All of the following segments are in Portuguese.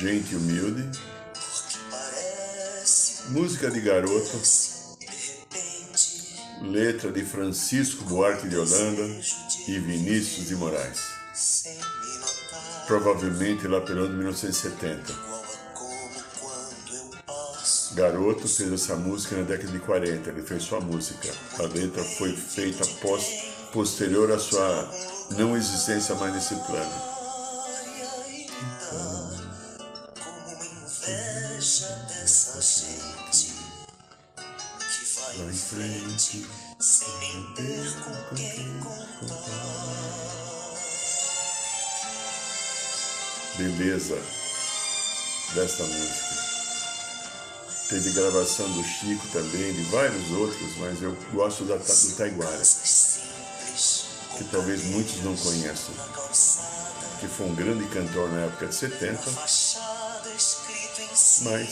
Gente humilde. Música de garoto. Letra de Francisco Buarque de Holanda e Vinícius de Moraes. Provavelmente lá pelo ano de 1970. Igual a como quando eu passo. Garoto fez essa música na década de 40, ele fez sua música. A letra foi feita após, posterior à sua não existência mais nesse plano. Beleza desta música. Teve gravação do Chico também, de vários outros, mas eu gosto da, do Taiguara, que talvez muitos não conheçam, que foi um grande cantor na época de 70, fachada escrito em cima mas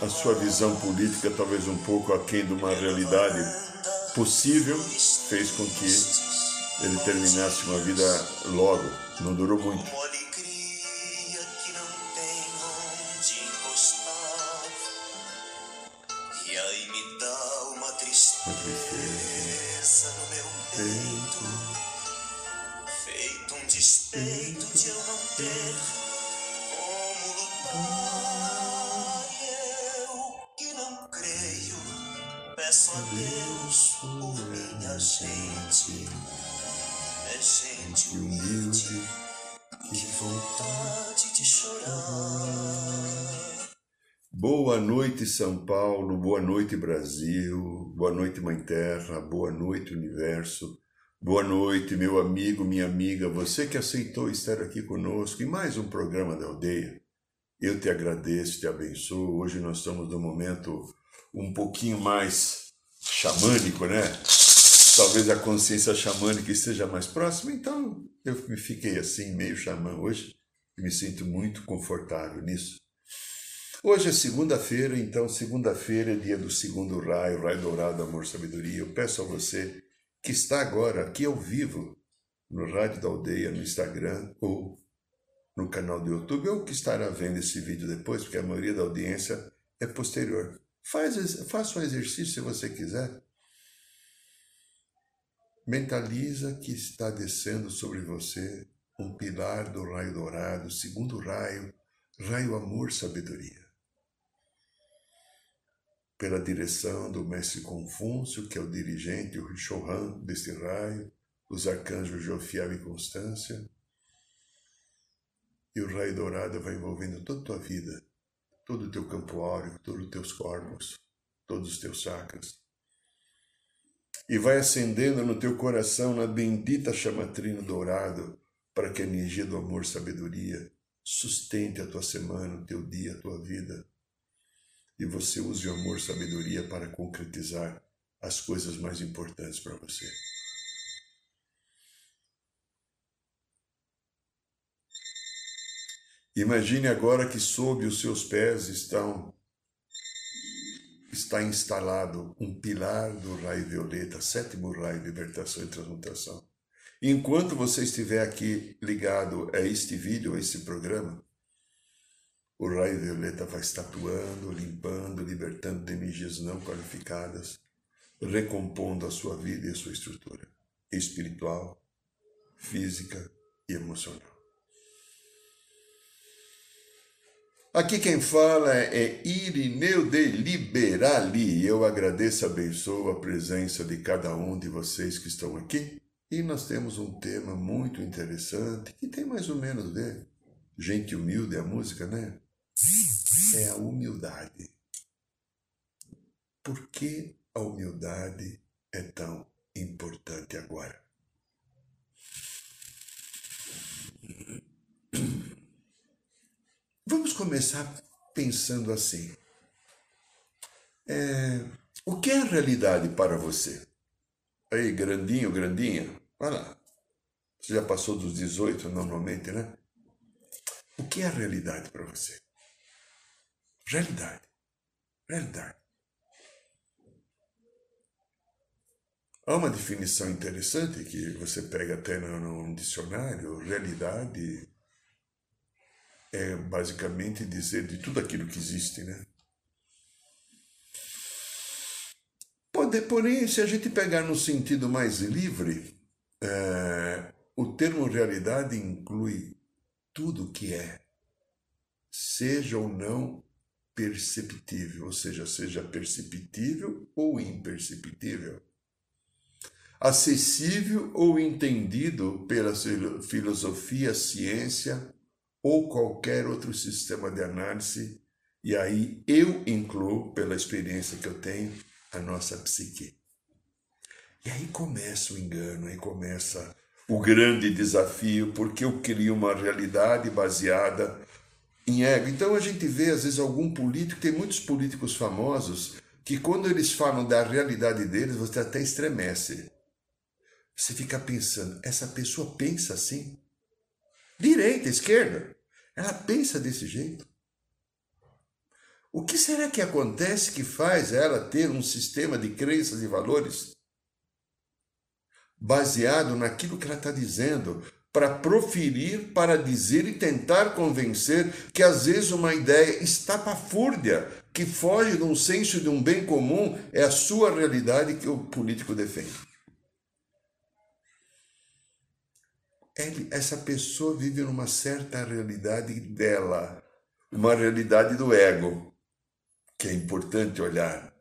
a sua visão política, talvez um pouco aquém de uma realidade possível, fez com que ele terminasse uma vida logo. Não durou muito. São Paulo. Boa noite, Brasil. Boa noite, Mãe Terra. Boa noite, Universo. Boa noite, meu amigo, minha amiga, você que aceitou estar aqui conosco em mais um programa da aldeia. Eu te agradeço, te abençoo. Hoje nós estamos num momento um pouquinho mais xamânico, né? Talvez a consciência xamânica esteja mais próxima, então eu me fiquei assim, meio xamã hoje, e me sinto muito confortável nisso. Hoje é segunda-feira, então segunda-feira é dia do segundo raio, raio dourado, amor, sabedoria. Eu peço a você que está agora aqui ao vivo no Rádio da Aldeia, no Instagram ou no canal do YouTube, ou que estará vendo esse vídeo depois, porque a maioria da audiência é posterior. Faz, faça um exercício se você quiser. Mentaliza que está descendo sobre você um pilar do raio dourado, segundo raio, raio amor, sabedoria pela direção do mestre Confúcio, que é o dirigente, o Shohan deste raio, os arcanjos Jofiel e Constância. E o raio dourado vai envolvendo toda a tua vida, todo o teu campo áureo, todos os teus corpos, todos os teus chakras. E vai acendendo no teu coração na bendita chamatrina dourado, para que a energia do amor sabedoria sustente a tua semana, o teu dia, a tua vida e você use o amor sabedoria para concretizar as coisas mais importantes para você. Imagine agora que sob os seus pés estão está instalado um pilar do raio violeta, sétimo raio, libertação e transmutação. Enquanto você estiver aqui ligado a este vídeo, a este programa, o raio violeta vai estatuando, limpando, libertando de energias não qualificadas, recompondo a sua vida e a sua estrutura espiritual, física e emocional. Aqui quem fala é Irineu de Liberali. Eu agradeço, abençoo a presença de cada um de vocês que estão aqui. E nós temos um tema muito interessante que tem mais ou menos a ver. Gente humilde é a música, né? É a humildade. Por que a humildade é tão importante agora? Vamos começar pensando assim. É, o que é a realidade para você? Aí, grandinho, grandinha, vai lá. Você já passou dos 18 normalmente, né? O que é a realidade para você? Realidade. Realidade. Há uma definição interessante que você pega até no, dicionário: realidade é basicamente dizer de tudo aquilo que existe, né? Pode, porém, se a gente pegar no sentido mais livre, é, o termo realidade inclui tudo que é, seja ou não perceptível, ou seja, seja perceptível ou imperceptível acessível ou entendido pela filosofia, ciência ou qualquer outro sistema de análise, e aí eu incluo, pela experiência que eu tenho, a nossa psique. E aí começa o engano, aí começa o grande desafio, porque eu crio uma realidade baseada em ego. Então a gente vê, às vezes, algum político, tem muitos políticos famosos, que quando eles falam da realidade deles, você até estremece. Você fica pensando, essa pessoa pensa assim? Direita, esquerda? Ela pensa desse jeito? O que será que acontece que faz ela ter um sistema de crenças e valores baseado naquilo que ela está dizendo, para proferir, para dizer e tentar convencer que às vezes uma ideia estapafúrdia, que foge de um senso de um bem comum, é a sua realidade que o político defende? ele, essa pessoa vive numa certa realidade dela, uma realidade do ego, que é importante olhar.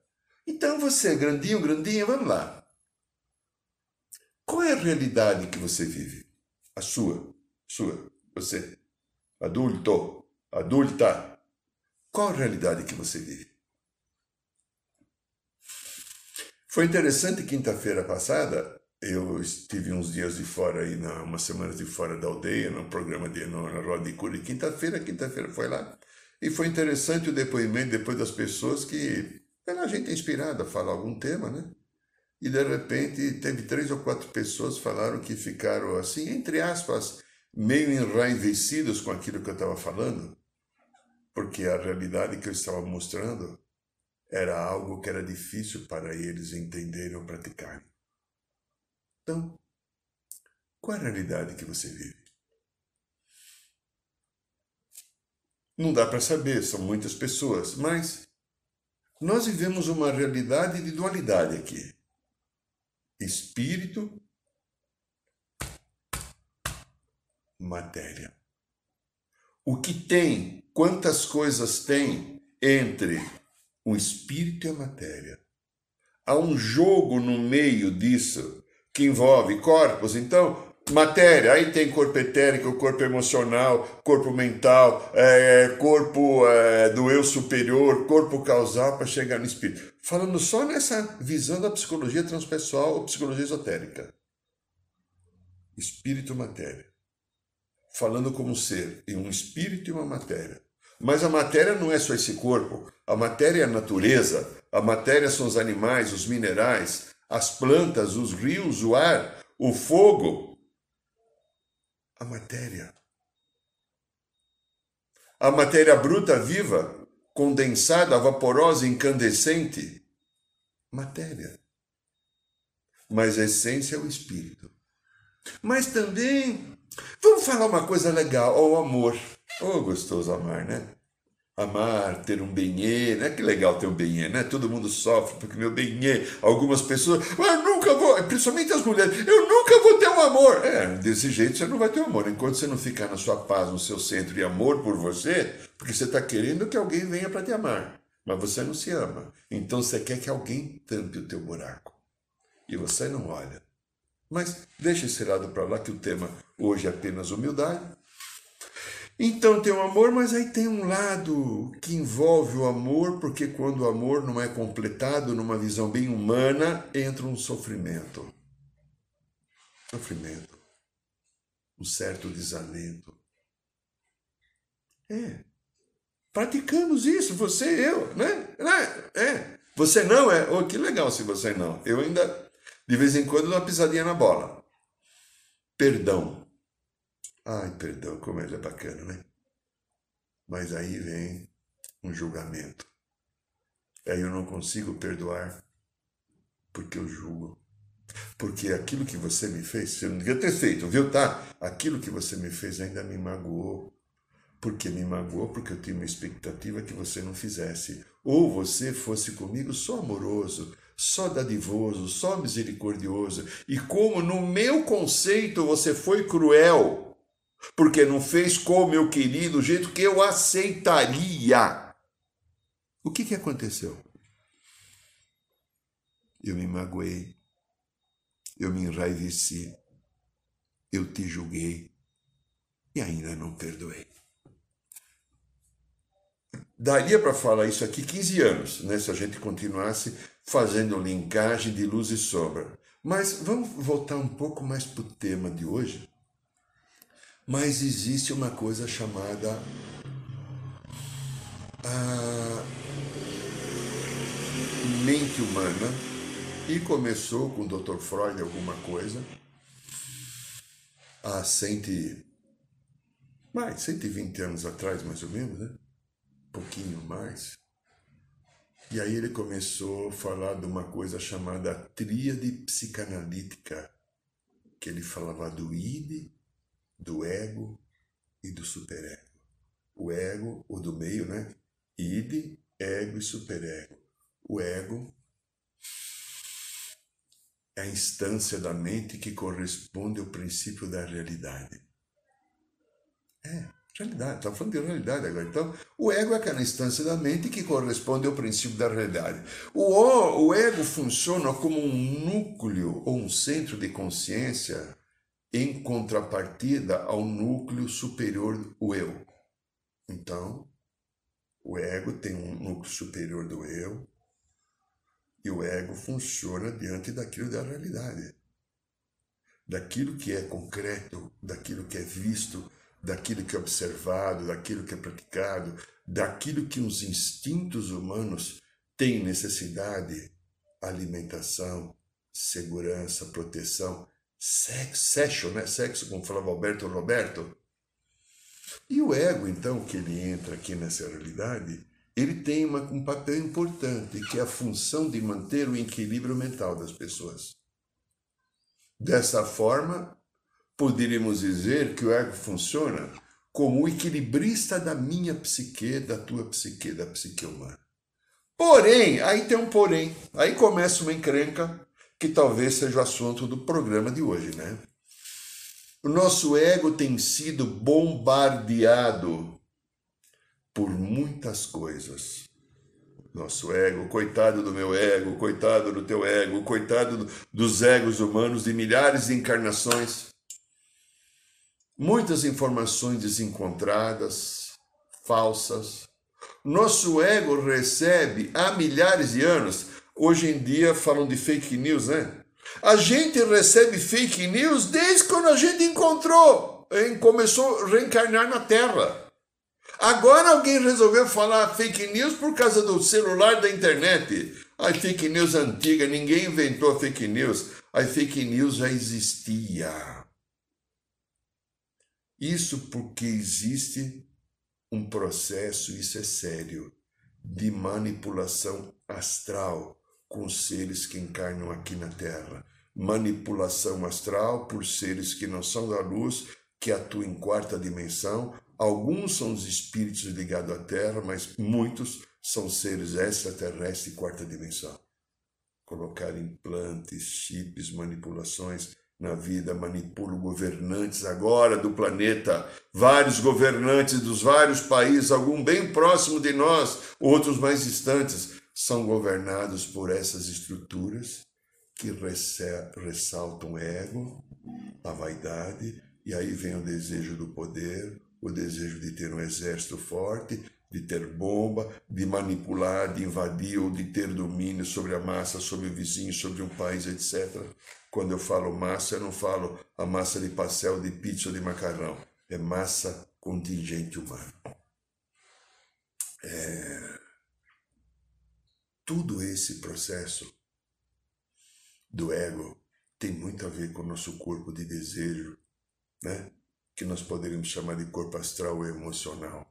Então você, grandinho, grandinha, vamos lá. Qual é a realidade que você vive? A sua, sua, você, adulto, adulta. Qual a realidade que você vive? Foi interessante quinta-feira passada, eu estive uns dias de fora aí, na, umas semanas de fora da aldeia, no programa de na Roda de Cura, quinta-feira, quinta-feira foi lá. E foi interessante o depoimento depois das pessoas que era a gente inspirada a falar algum tema, né? E de repente teve três ou quatro pessoas falaram que ficaram assim, entre aspas, meio enraivecidos com aquilo que eu estava falando, porque a realidade que eu estava mostrando era algo que era difícil para eles entenderem ou praticarem. Então, qual é a realidade que você vive? Não dá para saber, são muitas pessoas, mas nós vivemos uma realidade de dualidade aqui. Espírito, matéria. O que tem, quantas coisas tem entre o espírito e a matéria? Há um jogo no meio disso que envolve corpos, então matéria, aí tem corpo etérico, corpo emocional, corpo mental, é, corpo é, do eu superior, corpo causal para chegar no espírito. Falando só nessa visão da psicologia transpessoal ou psicologia esotérica. Espírito matéria. Falando como ser em um espírito e uma matéria. Mas a matéria não é só esse corpo. A matéria é a natureza. A matéria são os animais, os minerais, as plantas, os rios, o ar, o fogo, a matéria. A matéria bruta viva, condensada, vaporosa, incandescente, matéria. Mas a essência é o espírito. Mas também, vamos falar uma coisa legal, o amor. Oh, gostoso amar, né? Amar, ter um benê, né? Que legal ter um benê, né? Todo mundo sofre porque meu benê, algumas pessoas, ah, eu nunca vou, principalmente as mulheres, eu nunca vou ter um amor. É, desse jeito você não vai ter um amor. Enquanto você não ficar na sua paz, no seu centro de amor por você, porque você está querendo que alguém venha para te amar, mas você não se ama. Então você quer que alguém tampe o teu buraco. E você não olha. Mas deixa esse lado para lá que o tema hoje é apenas humildade. Então tem o amor, mas aí tem um lado que envolve o amor, porque quando o amor não é completado numa visão bem humana, entra um sofrimento. Sofrimento. Um certo desalento. É. Praticamos isso, você e eu, né? É. Você não é. Oh, que legal se você não. Eu ainda, de vez em quando, dou uma pisadinha na bola. Perdão. Ai, perdão, como ele é bacana, né? Mas aí vem um julgamento. Aí eu não consigo perdoar porque eu julgo. Porque aquilo que você me fez, você não devia ter feito, viu? Tá? Aquilo que você me fez ainda me magoou. Porque me magoou porque eu tinha uma expectativa que você não fizesse. Ou você fosse comigo só amoroso, só dadivoso, só misericordioso. E como no meu conceito você foi cruel, porque não fez com meu querido o jeito que eu aceitaria. O que, que aconteceu? Eu me magoei, eu me enraiveci, eu te julguei e ainda não perdoei. Daria para falar isso aqui 15 anos, né, se a gente continuasse fazendo linkagem de luz e sombra. Mas vamos voltar um pouco mais para o tema de hoje. Mas existe uma coisa chamada a mente humana e começou com o Dr. Freud alguma coisa há cento, mais 120 anos atrás, mais ou menos, né? Um pouquinho mais. E aí ele começou a falar de uma coisa chamada tríade psicanalítica, que ele falava do id, do ego e do superego. O ego, o do meio, né? Id, ego e superego. O ego é a instância da mente que corresponde ao princípio da realidade. É, realidade, estamos falando de realidade agora. Então, o ego é aquela instância da mente que corresponde ao princípio da realidade. O, o ego funciona como um núcleo ou um centro de consciência em contrapartida ao núcleo superior, o eu. Então, o ego tem um núcleo superior do eu, e o ego funciona diante daquilo da realidade, daquilo que é concreto, daquilo que é visto, daquilo que é observado, daquilo que é praticado, daquilo que os instintos humanos têm necessidade, alimentação, segurança, proteção, sexo, sexo, né? Sexo, como falava Alberto Roberto. E o ego, então, que ele entra aqui nessa realidade, ele tem uma, um papel importante, que é a função de manter o equilíbrio mental das pessoas. Dessa forma, poderíamos dizer que o ego funciona como o equilibrista da minha psique, da tua psique, da psique humana. Porém, aí tem um porém, aí começa uma encrenca que talvez seja o assunto do programa de hoje, né? O nosso ego tem sido bombardeado por muitas coisas. Nosso ego, coitado do meu ego, coitado do teu ego, coitado dos egos humanos de milhares de encarnações. Muitas informações desencontradas, falsas. Nosso ego recebe há milhares de anos. Hoje em dia falam de fake news, né? A gente recebe fake news desde quando a gente encontrou, começou a reencarnar na Terra. Agora alguém resolveu falar fake news por causa do celular da internet. A fake news antiga, ninguém inventou a fake news. A fake news já existia. Isso porque existe um processo, isso é sério, de manipulação astral com seres que encarnam aqui na Terra. Manipulação astral por seres que não são da luz, que atuam em quarta dimensão, Alguns são os espíritos ligados à Terra, mas muitos são seres extraterrestres de quarta dimensão. Colocar implantes, chips, manipulações na vida, manipulam governantes agora do planeta, vários governantes dos vários países, algum bem próximo de nós, outros mais distantes, são governados por essas estruturas que ressaltam o ego, a vaidade, e aí vem o desejo do poder, o desejo de ter um exército forte, de ter bomba, de manipular, de invadir ou de ter domínio sobre a massa, sobre o vizinho, sobre um país, etc. Quando eu falo massa, eu não falo a massa de pastel, de pizza ou de macarrão. É massa contingente humana. É... Tudo esse processo do ego tem muito a ver com o nosso corpo de desejo, né? que nós poderíamos chamar de corpo astral ou emocional.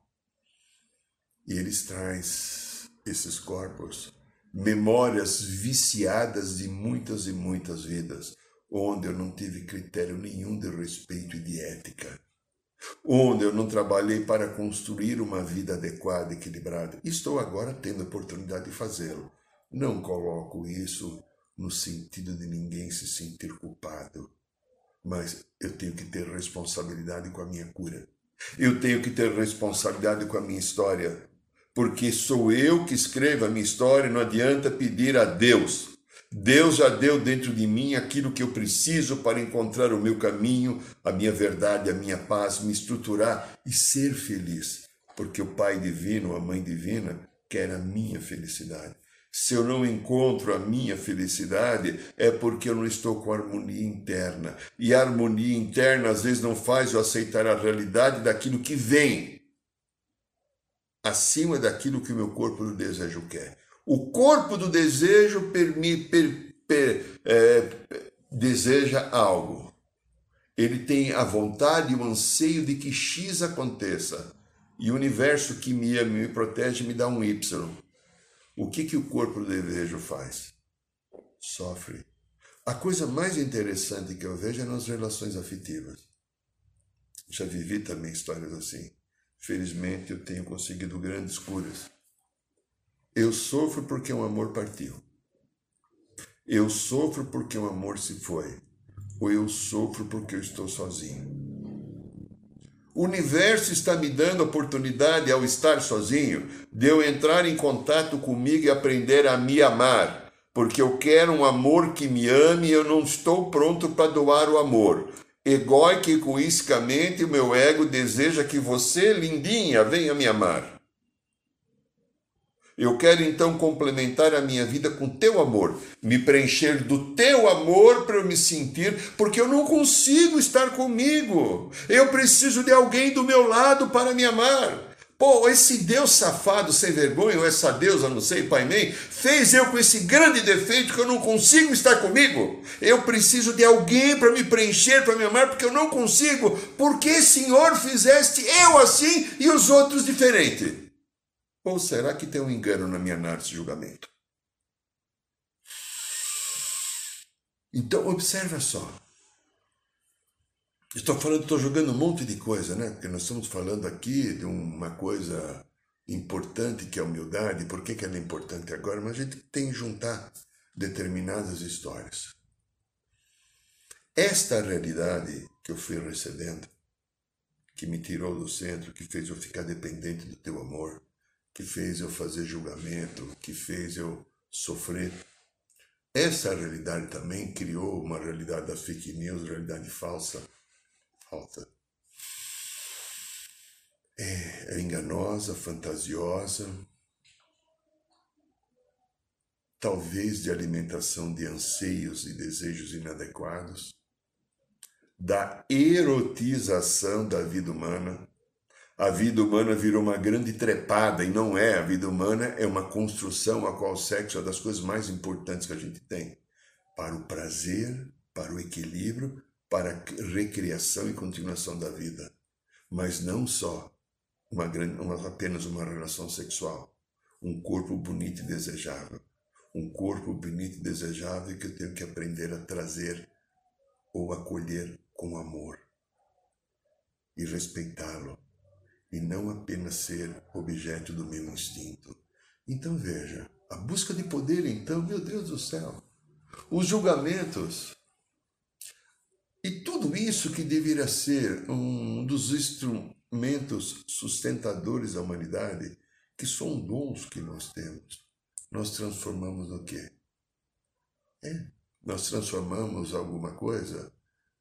E eles traz esses corpos memórias viciadas de muitas e muitas vidas, onde eu não tive critério nenhum de respeito e de ética, onde eu não trabalhei para construir uma vida adequada, equilibrada. Estou agora tendo a oportunidade de fazê-lo. Não coloco isso no sentido de ninguém se sentir culpado, mas eu tenho que ter responsabilidade com a minha cura. Eu tenho que ter responsabilidade com a minha história, porque sou eu que escrevo a minha história, não adianta pedir a Deus. Deus já deu dentro de mim aquilo que eu preciso para encontrar o meu caminho, a minha verdade, a minha paz, me estruturar e ser feliz, porque o Pai Divino, a Mãe Divina, quer a minha felicidade. Se eu não encontro a minha felicidade, é porque eu não estou com harmonia interna. E a harmonia interna às vezes não faz eu aceitar a realidade daquilo que vem acima daquilo que o meu corpo do desejo quer. O corpo do desejo permite, per, per, é, deseja algo. Ele tem a vontade e o anseio de que X aconteça. E o universo que me ama me protege me dá um Y. O que, que o corpo do desejo faz? Sofre. A coisa mais interessante que eu vejo é nas relações afetivas. Já vivi também histórias assim. Felizmente eu tenho conseguido grandes curas. Eu sofro porque um amor partiu. Eu sofro porque um amor se foi. Ou eu sofro porque eu estou sozinho. O universo está me dando oportunidade, ao estar sozinho, de eu entrar em contato comigo e aprender a me amar, porque eu quero um amor que me ame e eu não estou pronto para doar o amor. Egóico e egoisticamente, o meu ego deseja que você, lindinha, venha me amar. Eu quero então complementar a minha vida com teu amor, me preencher do teu amor para eu me sentir, porque eu não consigo estar comigo. Eu preciso de alguém do meu lado para me amar. Pô, esse Deus safado, sem vergonha, ou essa deusa, não sei, pai mãe, fez eu com esse grande defeito que eu não consigo estar comigo. Eu preciso de alguém para me preencher, para me amar, porque eu não consigo. Porque, Senhor, fizeste eu assim e os outros diferente? Ou será que tem um engano na minha análise de julgamento? Então, observa só. Estou falando, estou jogando um monte de coisa, né? Porque nós estamos falando aqui de uma coisa importante que é a humildade. Por que, que ela é importante agora? Mas a gente tem que juntar determinadas histórias. Esta realidade que eu fui recebendo, que me tirou do centro, que fez eu ficar dependente do teu amor, que fez eu fazer julgamento, que fez eu sofrer. Essa realidade também criou uma realidade da fake news, realidade falsa. Falta. É, é enganosa, fantasiosa, talvez de alimentação de anseios e desejos inadequados, da erotização da vida humana, a vida humana virou uma grande trepada e não é. A vida humana é uma construção a qual o sexo é das coisas mais importantes que a gente tem para o prazer, para o equilíbrio, para a recriação e continuação da vida. Mas não só uma, grande, uma, apenas uma relação sexual. Um corpo bonito e desejável. Um corpo bonito e desejável que eu tenho que aprender a trazer ou acolher com amor e respeitá-lo e não apenas ser objeto do meu instinto. Então veja, a busca de poder, então, meu Deus do céu, os julgamentos e tudo isso que deveria ser um dos instrumentos sustentadores da humanidade, que são dons que nós temos, nós transformamos no quê? É, nós transformamos alguma coisa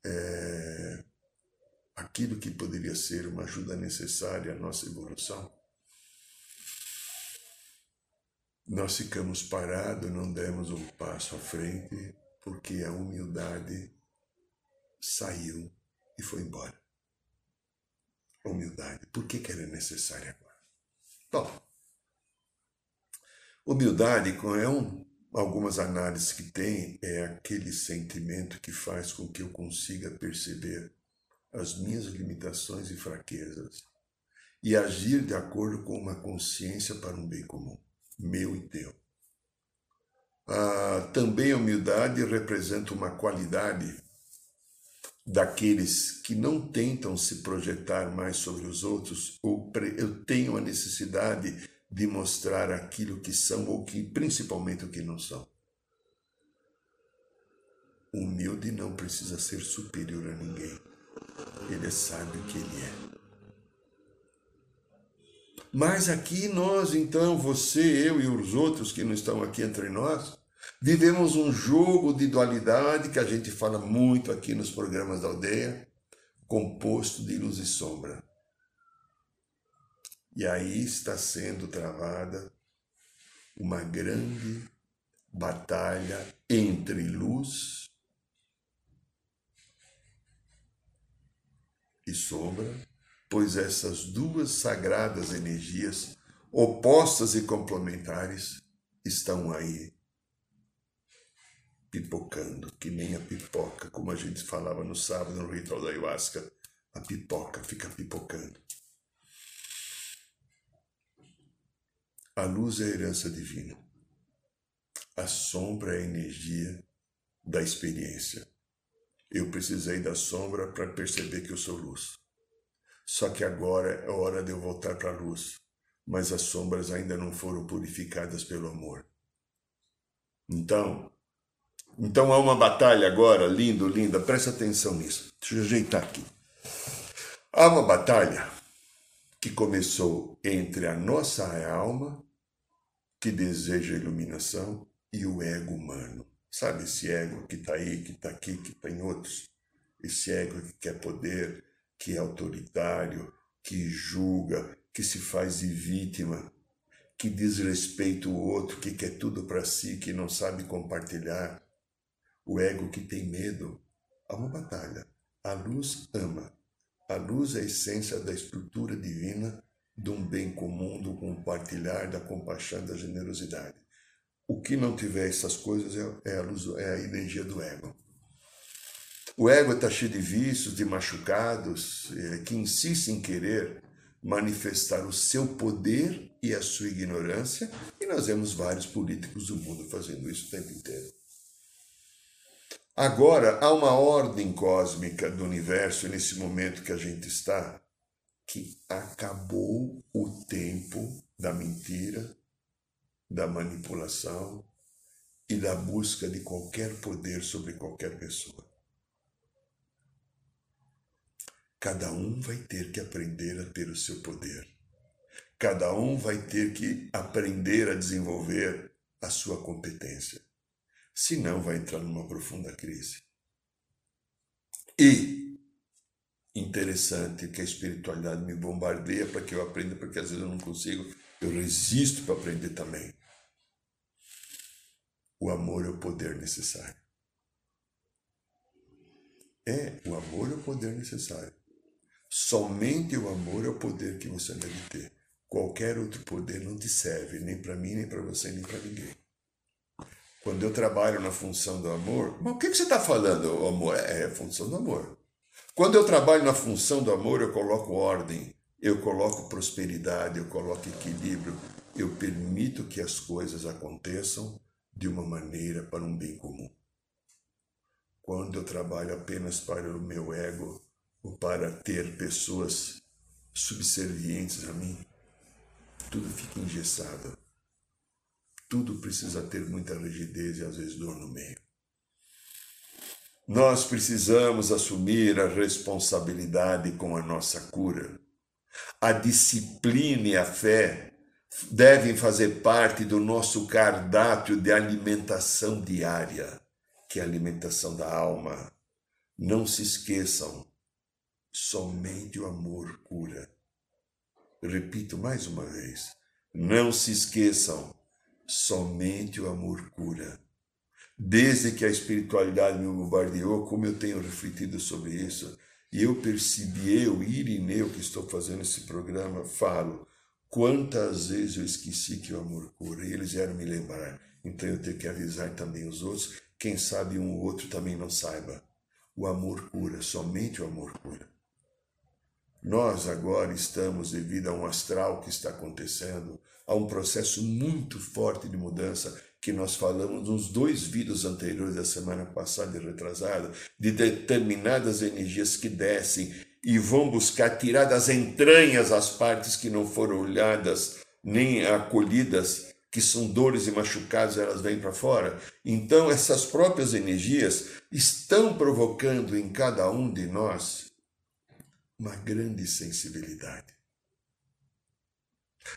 é, aquilo que poderia ser uma ajuda necessária à nossa evolução. Nós ficamos parados, não demos um passo à frente, porque a humildade saiu e foi embora. Humildade, por que, que ela é necessária agora? Bom, humildade é um, algumas análises que tem, é aquele sentimento que faz com que eu consiga perceber as minhas limitações e fraquezas e agir de acordo com uma consciência para um bem comum, meu e teu. ah, também a humildade representa uma qualidade daqueles que não tentam se projetar mais sobre os outros, ou eu tenho a necessidade de mostrar aquilo que são ou que principalmente o que não são. Humilde não precisa ser superior a ninguém. Ele sabe o que ele é. Mas aqui nós, então, você, eu e os outros que não estão aqui entre nós, Vivemos um jogo de dualidade que a gente fala muito aqui nos programas da aldeia, composto de luz e sombra. E aí está sendo travada uma grande batalha entre luz e sombra, pois essas duas sagradas energias, opostas e complementares, estão aí pipocando, que nem a pipoca, como a gente falava no sábado no ritual da ayahuasca. A pipoca fica pipocando. A luz é a herança divina. A sombra é a energia da experiência. Eu precisei da sombra para perceber que eu sou luz. Só que agora é hora de eu voltar para a luz, mas as sombras ainda não foram purificadas pelo amor. Então, então há uma batalha agora, lindo, linda, presta atenção nisso. Deixa eu ajeitar aqui. Há uma batalha que começou entre a nossa alma, que deseja iluminação, e o ego humano. Sabe esse ego que está aí, que está aqui, que está em outros? Esse ego que quer poder, que é autoritário, que julga, que se faz de vítima, que desrespeita o outro, que quer tudo para si, que não sabe compartilhar o ego que tem medo, há uma batalha. A luz ama. A luz é a essência da estrutura divina de um bem comum, do compartilhar, da compaixão, da generosidade. O que não tiver essas coisas é, é a luz, é a energia do ego. O ego está cheio de vícios, de machucados, é, que insiste em querer manifestar o seu poder e a sua ignorância, e nós vemos vários políticos do mundo fazendo isso o tempo inteiro. Agora, há uma ordem cósmica do universo nesse momento que a gente está, que acabou o tempo da mentira, da manipulação e da busca de qualquer poder sobre qualquer pessoa. Cada um vai ter que aprender a ter o seu poder. Cada um vai ter que aprender a desenvolver a sua competência senão vai entrar numa profunda crise. E interessante que a espiritualidade me bombardeia para que eu aprenda, porque às vezes eu não consigo, eu resisto para aprender também. O amor é o poder necessário. É, o amor é o poder necessário. Somente o amor é o poder que você deve ter. Qualquer outro poder não te serve, nem para mim, nem para você, nem para ninguém. Quando eu trabalho na função do amor, mas o que, você está falando, amor? É, é a função do amor. Quando eu trabalho na função do amor, eu coloco ordem, eu coloco prosperidade, eu coloco equilíbrio, eu permito que as coisas aconteçam de uma maneira para um bem comum. Quando eu trabalho apenas para o meu ego ou para ter pessoas subservientes a mim, tudo fica engessado tudo precisa ter muita rigidez e às vezes dor no meio. Nós precisamos assumir a responsabilidade com a nossa cura. A disciplina e a fé devem fazer parte do nosso cardápio de alimentação diária, que é a alimentação da alma. Não se esqueçam, somente o amor cura. Repito mais uma vez, não se esqueçam, Somente o amor cura. Desde que a espiritualidade me bombardeou, como eu tenho refletido sobre isso, e eu percebi, eu, Irineu, que estou fazendo esse programa, falo quantas vezes eu esqueci que o amor cura, e eles vieram me lembrar. Então eu tenho que avisar também os outros, quem sabe um ou outro também não saiba. O amor cura, somente o amor cura. Nós agora estamos, devido a um astral que está acontecendo, a um processo muito forte de mudança que nós falamos nos dois vídeos anteriores da semana passada e retrasada, de determinadas energias que descem e vão buscar tirar das entranhas as partes que não foram olhadas nem acolhidas, que são dores e machucados, elas vêm para fora. Então, essas próprias energias estão provocando em cada um de nós uma grande sensibilidade.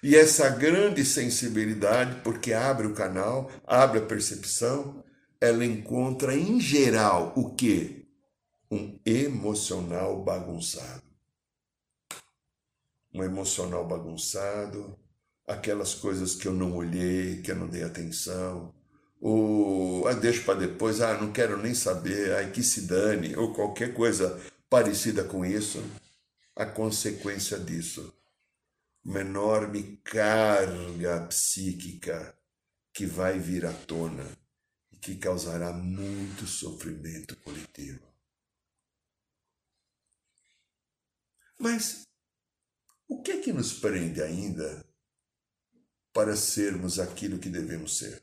E essa grande sensibilidade, porque abre o canal, abre a percepção, ela encontra em geral o que? Um emocional bagunçado. Um emocional bagunçado, aquelas coisas que eu não olhei, que eu não dei atenção, ou ah, deixo para depois, ah, não quero nem saber, ai que se dane, ou qualquer coisa parecida com isso, a consequência disso uma enorme carga psíquica que vai vir à tona e que causará muito sofrimento coletivo. Mas o que é que nos prende ainda para sermos aquilo que devemos ser?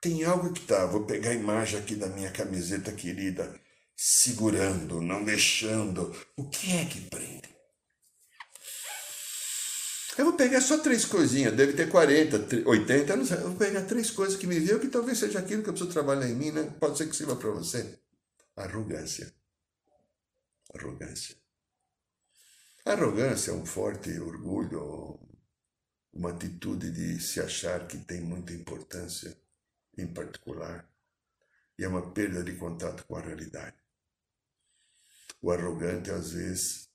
Tem algo que tá, vou pegar a imagem aqui da minha camiseta querida, segurando, não deixando. O que é que prende? Eu vou pegar só três coisinhas, deve ter 40, 80, não sei. Eu vou pegar três coisas que me viram que talvez seja aquilo que eu preciso trabalhar em mim, né? Pode ser que sirva para você. Arrogância. Arrogância. Arrogância é um forte orgulho, uma atitude de se achar que tem muita importância, em particular, e é uma perda de contato com a realidade. O arrogante, às vezes,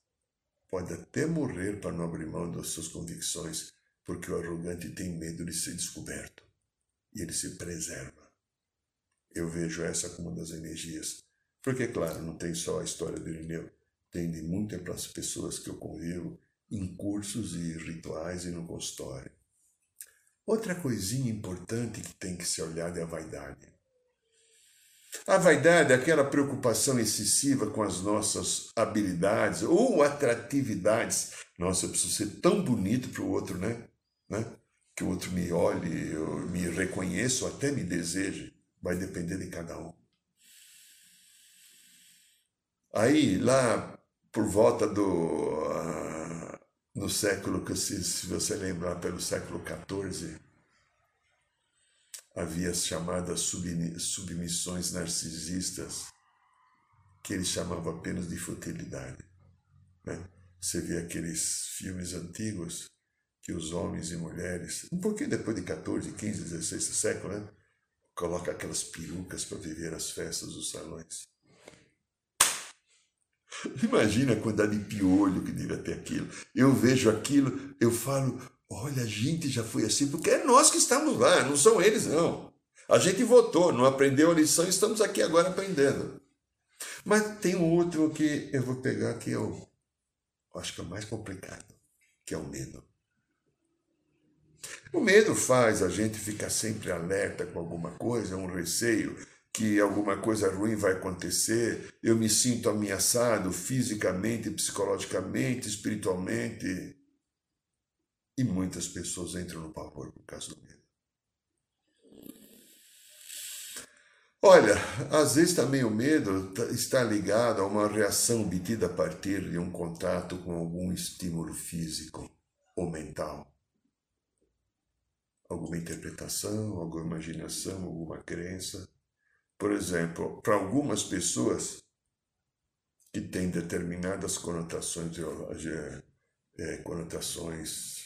pode até morrer para não abrir mão das suas convicções, porque o arrogante tem medo de ser descoberto e ele se preserva. Eu vejo essa como uma das energias. Porque, claro, não tem só a história do Irineu, tem de muitas pessoas que eu convivo em cursos e rituais e no consultório. Outra coisinha importante que tem que ser olhada é a vaidade. A vaidade é aquela preocupação excessiva com as nossas habilidades ou atratividades. Nossa, eu preciso ser tão bonito para o outro, né? né? Que o outro me olhe, eu me reconheça ou até me deseje. Vai depender de cada um. Aí, lá por volta do. Uh, no século, que se, se você lembrar, pelo século XIV, havia as chamadas submissões narcisistas, que ele chamava apenas de futilidade. Né? Você vê aqueles filmes antigos que os homens e mulheres, um pouquinho depois de 14, 15, 16 século, né? coloca aquelas perucas para viver as festas dos salões. Imagina a quantidade de piolho que devia ter aquilo. Eu vejo aquilo, eu falo, Olha, a gente já foi assim, porque é nós que estamos lá, não são eles, não. A gente votou, não aprendeu a lição e estamos aqui agora aprendendo. Mas tem um último que eu vou pegar que eu acho que é o mais complicado, que é o medo. O medo faz a gente ficar sempre alerta com alguma coisa, um receio que alguma coisa ruim vai acontecer, eu me sinto ameaçado fisicamente, psicologicamente, espiritualmente. E muitas pessoas entram no pavor por causa do medo. Olha, às vezes também o medo tá, está ligado a uma reação obtida a partir de um contato com algum estímulo físico ou mental. Alguma interpretação, alguma imaginação, alguma crença. Por exemplo, para algumas pessoas que têm determinadas conotações, é, conotações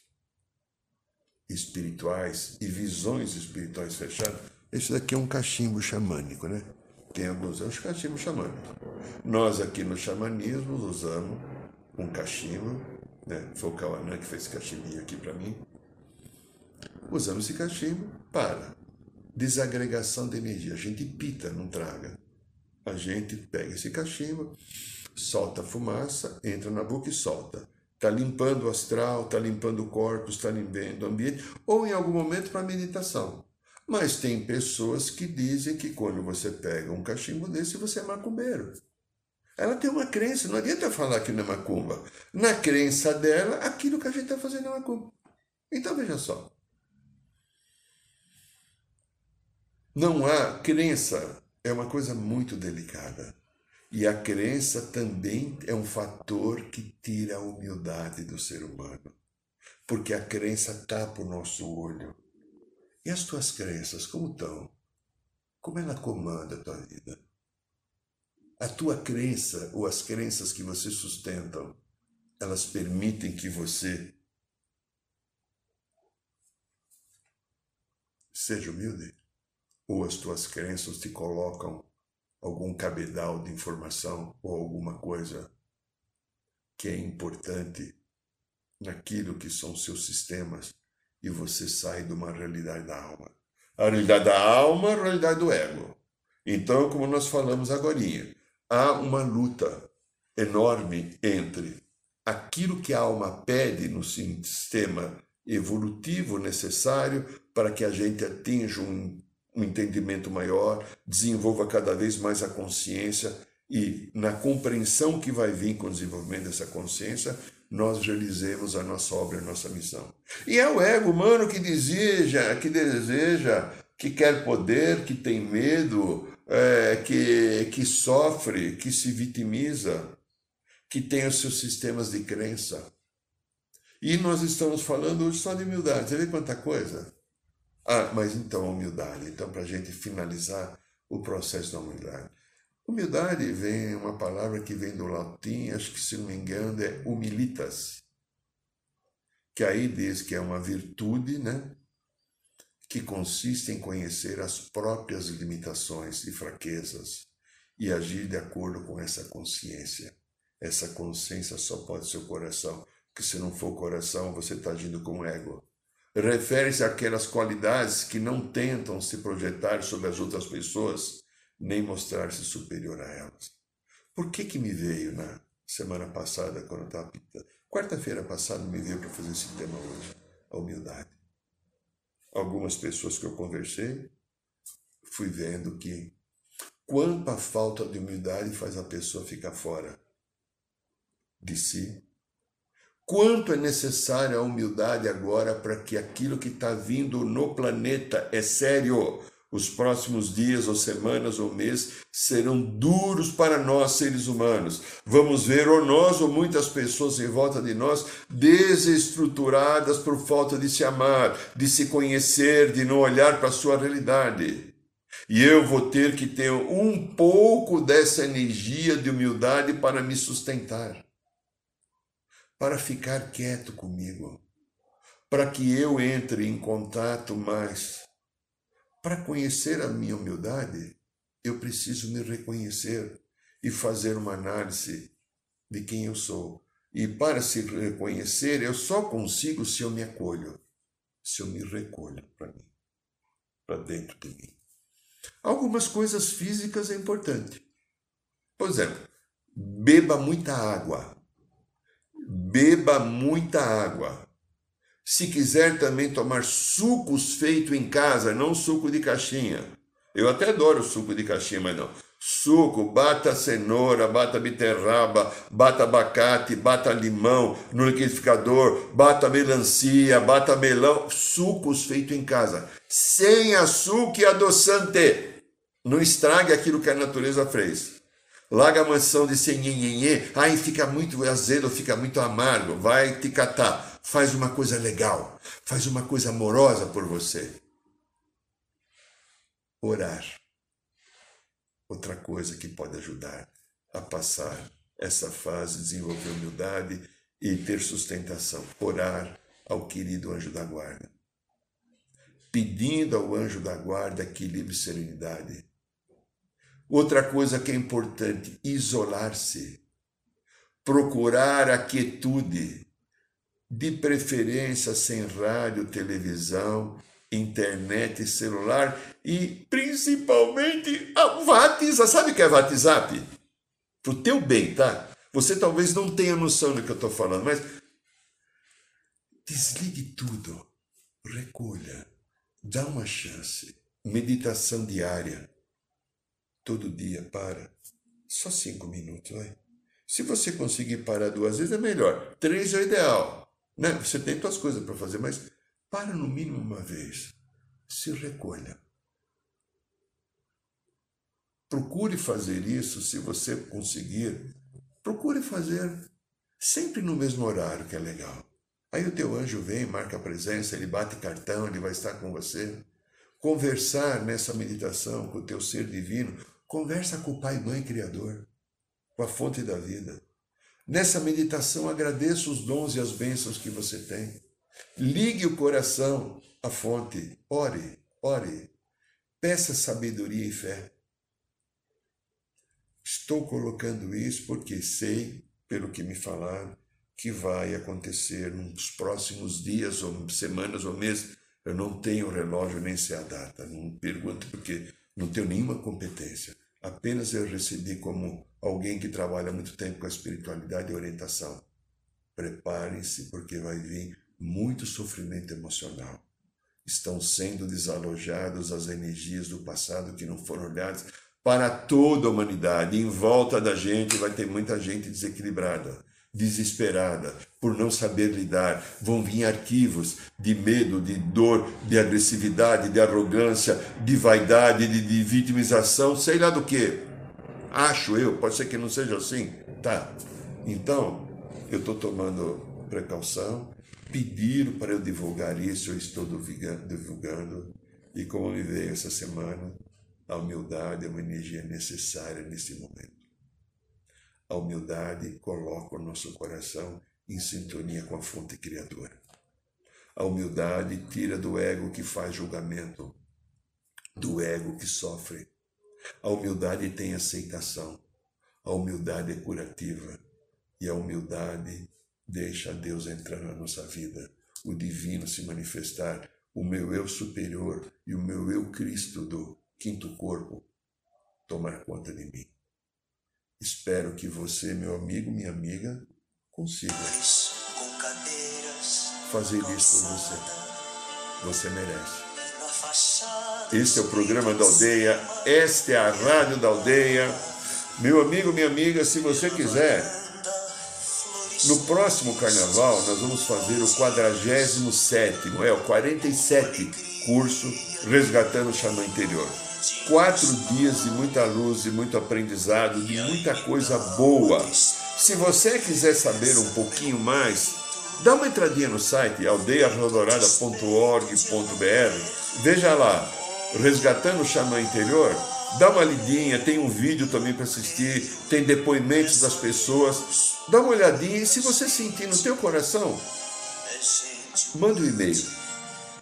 espirituais e visões espirituais fechadas, esse daqui é um cachimbo xamânico, né? Tem alguns anos cachimbo xamânico. Nós aqui no xamanismo usamos um cachimbo, né? Foi o Cauanã que fez esse cachimbinho aqui para mim. Usamos esse cachimbo para desagregação de energia. A gente pita, não traga. A gente pega esse cachimbo, solta a fumaça, entra na boca e solta está limpando o astral, está limpando o corpo, está limpando o ambiente, ou em algum momento para meditação. Mas tem pessoas que dizem que quando você pega um cachimbo desse, você é macumbeiro. Ela tem uma crença, não adianta falar que não é macumba. Na crença dela, aquilo que a gente está fazendo é macumba. Então veja só. Não há crença, é uma coisa muito delicada. E a crença também é um fator que tira a humildade do ser humano. Porque a crença tapa o nosso olho. E as tuas crenças, como estão? Como ela comanda a tua vida? A tua crença ou as crenças que você sustentam, elas permitem que você seja humilde? Ou as tuas crenças te colocam algum cabedal de informação ou alguma coisa que é importante naquilo que são seus sistemas e você sai de uma realidade da alma. A realidade da alma, a realidade do ego. Então, como nós falamos agora, há uma luta enorme entre aquilo que a alma pede no sistema evolutivo necessário para que a gente atinja um um entendimento maior, desenvolva cada vez mais a consciência e na compreensão que vai vir com o desenvolvimento dessa consciência, nós realizemos a nossa obra, a nossa missão. E é o ego humano que deseja, que deseja, que quer poder, que tem medo, é, que, que sofre, que se vitimiza, que tem os seus sistemas de crença. E nós estamos falando hoje só de humildade. Você vê quanta coisa? Ah, mas então humildade. Então, para a gente finalizar o processo da humildade. Humildade vem uma palavra que vem do latim, acho que se não me engano é humilitas, que aí diz que é uma virtude, né? Que consiste em conhecer as próprias limitações e fraquezas e agir de acordo com essa consciência. Essa consciência só pode ser o coração, porque se não for o coração, você está agindo com ego refere-se àquelas qualidades que não tentam se projetar sobre as outras pessoas, nem mostrar-se superior a elas. Por que que me veio na semana passada, quando eu estava? Quarta-feira passada me veio para fazer esse tema hoje, a humildade. Algumas pessoas que eu conversei, fui vendo que quanta falta de humildade faz a pessoa ficar fora de si, Quanto é necessária a humildade agora para que aquilo que está vindo no planeta é sério? Os próximos dias, ou semanas, ou meses serão duros para nós, seres humanos. Vamos ver, ou nós, ou muitas pessoas em volta de nós, desestruturadas por falta de se amar, de se conhecer, de não olhar para a sua realidade. E eu vou ter que ter um pouco dessa energia de humildade para me sustentar para ficar quieto comigo, para que eu entre em contato mais. Para conhecer a minha humildade, eu preciso me reconhecer e fazer uma análise de quem eu sou. E para se reconhecer, eu só consigo se eu me acolho, se eu me recolho para mim, para dentro de mim. Algumas coisas físicas é importante. Por exemplo, beba muita água. Beba muita água. Se quiser também tomar sucos feitos em casa, não suco de caixinha. Eu até adoro suco de caixinha, mas não. Suco, bata cenoura, bata beterraba, bata abacate, bata limão no liquidificador, bata melancia, bata melão, sucos feitos em casa, sem açúcar e adoçante. Não estrague aquilo que a natureza fez. Larga a mansão de ser nhenhenhê, aí fica muito azedo, fica muito amargo, vai te catar. Faz uma coisa legal, faz uma coisa amorosa por você. Orar. Outra coisa que pode ajudar a passar essa fase, desenvolver humildade e ter sustentação. Orar ao querido anjo da guarda. Pedindo ao anjo da guarda equilíbrio e serenidade Outra coisa que é importante, isolar-se. Procurar a quietude, de preferência sem rádio, televisão, internet, celular e principalmente a WhatsApp. Sabe o que é WhatsApp? Pro teu bem, tá? Você talvez não tenha noção do que eu estou falando, mas desligue tudo, recolha, dá uma chance. Meditação diária todo dia para. Só cinco minutos, vai. Se você conseguir parar duas vezes, é melhor. Três é o ideal. Né? Você tem suas coisas para fazer, mas para no mínimo uma vez. Se recolha. Procure fazer isso, se você conseguir. Procure fazer sempre no mesmo horário, que é legal. Aí o teu anjo vem, marca a presença, ele bate cartão, ele vai estar com você. Conversar nessa meditação com o teu ser divino, conversa com o Pai, Mãe Criador, com a fonte da vida. Nessa meditação, agradeça os dons e as bênçãos que você tem. Ligue o coração à fonte. Ore, ore. Peça sabedoria e fé. Estou colocando isso porque sei, pelo que me falaram, que vai acontecer nos próximos dias, ou semanas, ou meses. Eu não tenho relógio nem sei a data. Não pergunto porque não tenho nenhuma competência. Apenas eu recebi como alguém que trabalha muito tempo com a espiritualidade e orientação. Preparem-se, porque vai vir muito sofrimento emocional. Estão sendo desalojadas as energias do passado que não foram olhadas para toda a humanidade. Em volta da gente vai ter muita gente desequilibrada, desesperada, por não saber lidar. Vão vir arquivos de medo, de dor, de agressividade, de arrogância, de vaidade, de, de vitimização, sei lá do que. Acho eu, pode ser que não seja assim. Tá. Então, eu estou tomando precaução, pediram para eu divulgar isso, eu estou divulgando. E como me veio essa semana, a humildade é uma energia necessária nesse momento. A humildade coloca o nosso coração em sintonia com a fonte criadora. A humildade tira do ego que faz julgamento, do ego que sofre. A humildade tem aceitação. A humildade é curativa. E a humildade Deixa Deus entrar na nossa vida, o divino se manifestar, o meu eu superior e o meu eu Cristo do quinto corpo tomar conta de mim. Espero que você, meu amigo, minha amiga, consiga fazer isso por você. Você merece. Este é o programa da aldeia, esta é a rádio da aldeia. Meu amigo, minha amiga, se você quiser no próximo carnaval, nós vamos fazer o 47, é o 47 curso Resgatando o Xamã Interior. Quatro dias de muita luz e muito aprendizado, de muita coisa boa. Se você quiser saber um pouquinho mais, dá uma entradinha no site aldeiarrodorada.org.br. Veja lá, Resgatando o Xamã Interior Dá uma lidinha, tem um vídeo também para assistir, tem depoimentos das pessoas. Dá uma olhadinha e se você sentir no teu coração, manda um e-mail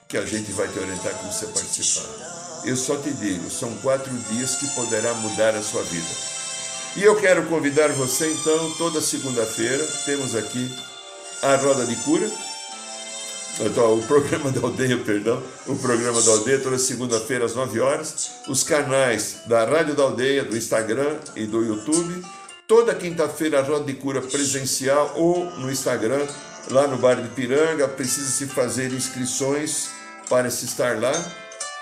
que a gente vai te orientar como você participar. Eu só te digo, são quatro dias que poderá mudar a sua vida. E eu quero convidar você então, toda segunda-feira, temos aqui a Roda de Cura, o programa da aldeia, perdão, o programa da aldeia toda segunda-feira às 9 horas, os canais da Rádio da Aldeia, do Instagram e do YouTube, toda quinta-feira a roda de cura presencial ou no Instagram, lá no Bar de Piranga, precisa se fazer inscrições para se estar lá.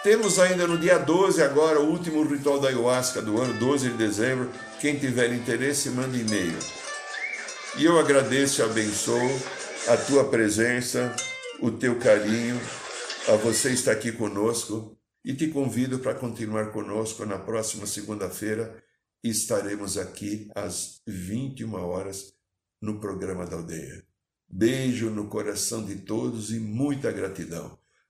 Temos ainda no dia 12 agora o último ritual da ayahuasca do ano, 12 de dezembro. Quem tiver interesse, manda e-mail. E eu agradeço e abençoo a tua presença o teu carinho, a você estar aqui conosco e te convido para continuar conosco na próxima segunda-feira. Estaremos aqui às 21 horas no programa da aldeia. Beijo no coração de todos e muita gratidão.